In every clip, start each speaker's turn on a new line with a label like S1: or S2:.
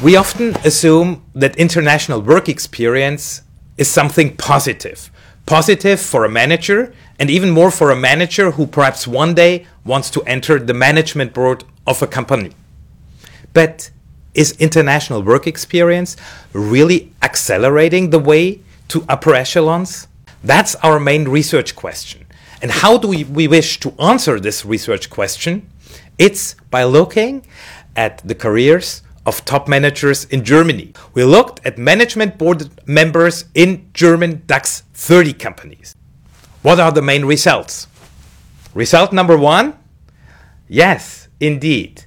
S1: We often assume that international work experience is something positive. Positive for a manager, and even more for a manager who perhaps one day wants to enter the management board of a company. But is international work experience really accelerating the way to upper echelons? That's our main research question. And how do we, we wish to answer this research question? It's by looking at the careers of top managers in Germany. We looked at management board members in German DAX 30 companies. What are the main results? Result number one yes, indeed.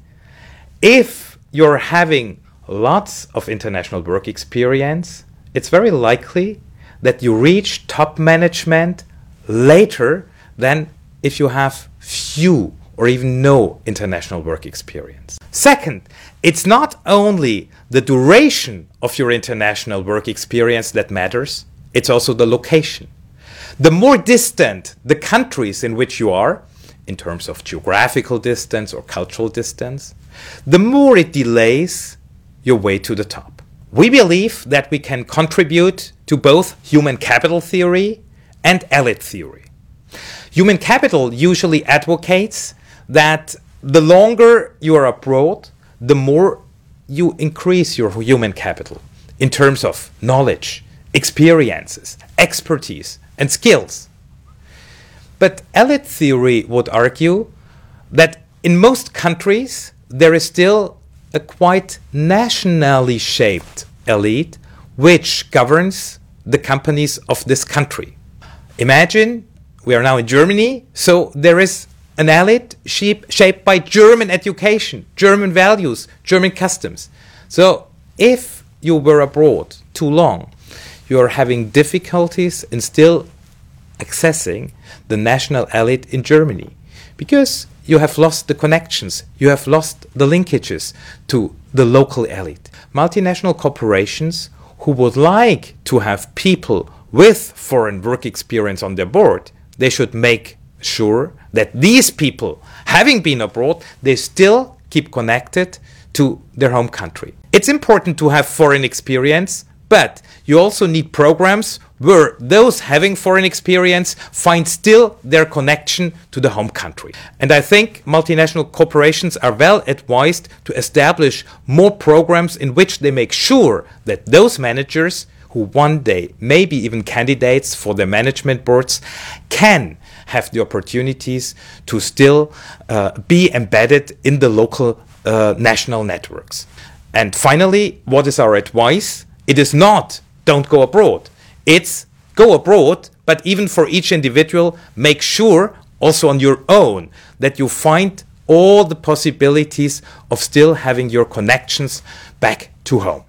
S1: If you're having lots of international work experience, it's very likely that you reach top management later than if you have few or even no international work experience. Second, it's not only the duration of your international work experience that matters, it's also the location. The more distant the countries in which you are, in terms of geographical distance or cultural distance, the more it delays your way to the top. We believe that we can contribute to both human capital theory and elite theory. Human capital usually advocates that the longer you are abroad, the more you increase your human capital in terms of knowledge, experiences, expertise, and skills. But elite theory would argue that in most countries there is still a quite nationally shaped elite which governs the companies of this country. Imagine we are now in Germany, so there is an elite shaped by German education, German values, German customs. So if you were abroad too long, you are having difficulties in still accessing the national elite in Germany because you have lost the connections, you have lost the linkages to the local elite. Multinational corporations who would like to have people with foreign work experience on their board, they should make sure that these people, having been abroad, they still keep connected to their home country. It's important to have foreign experience, but you also need programs where those having foreign experience find still their connection to the home country. And I think multinational corporations are well advised to establish more programs in which they make sure that those managers who one day may be even candidates for their management boards can have the opportunities to still uh, be embedded in the local uh, national networks. And finally, what is our advice? It is not don't go abroad. It's go abroad, but even for each individual, make sure also on your own that you find all the possibilities of still having your connections back to home.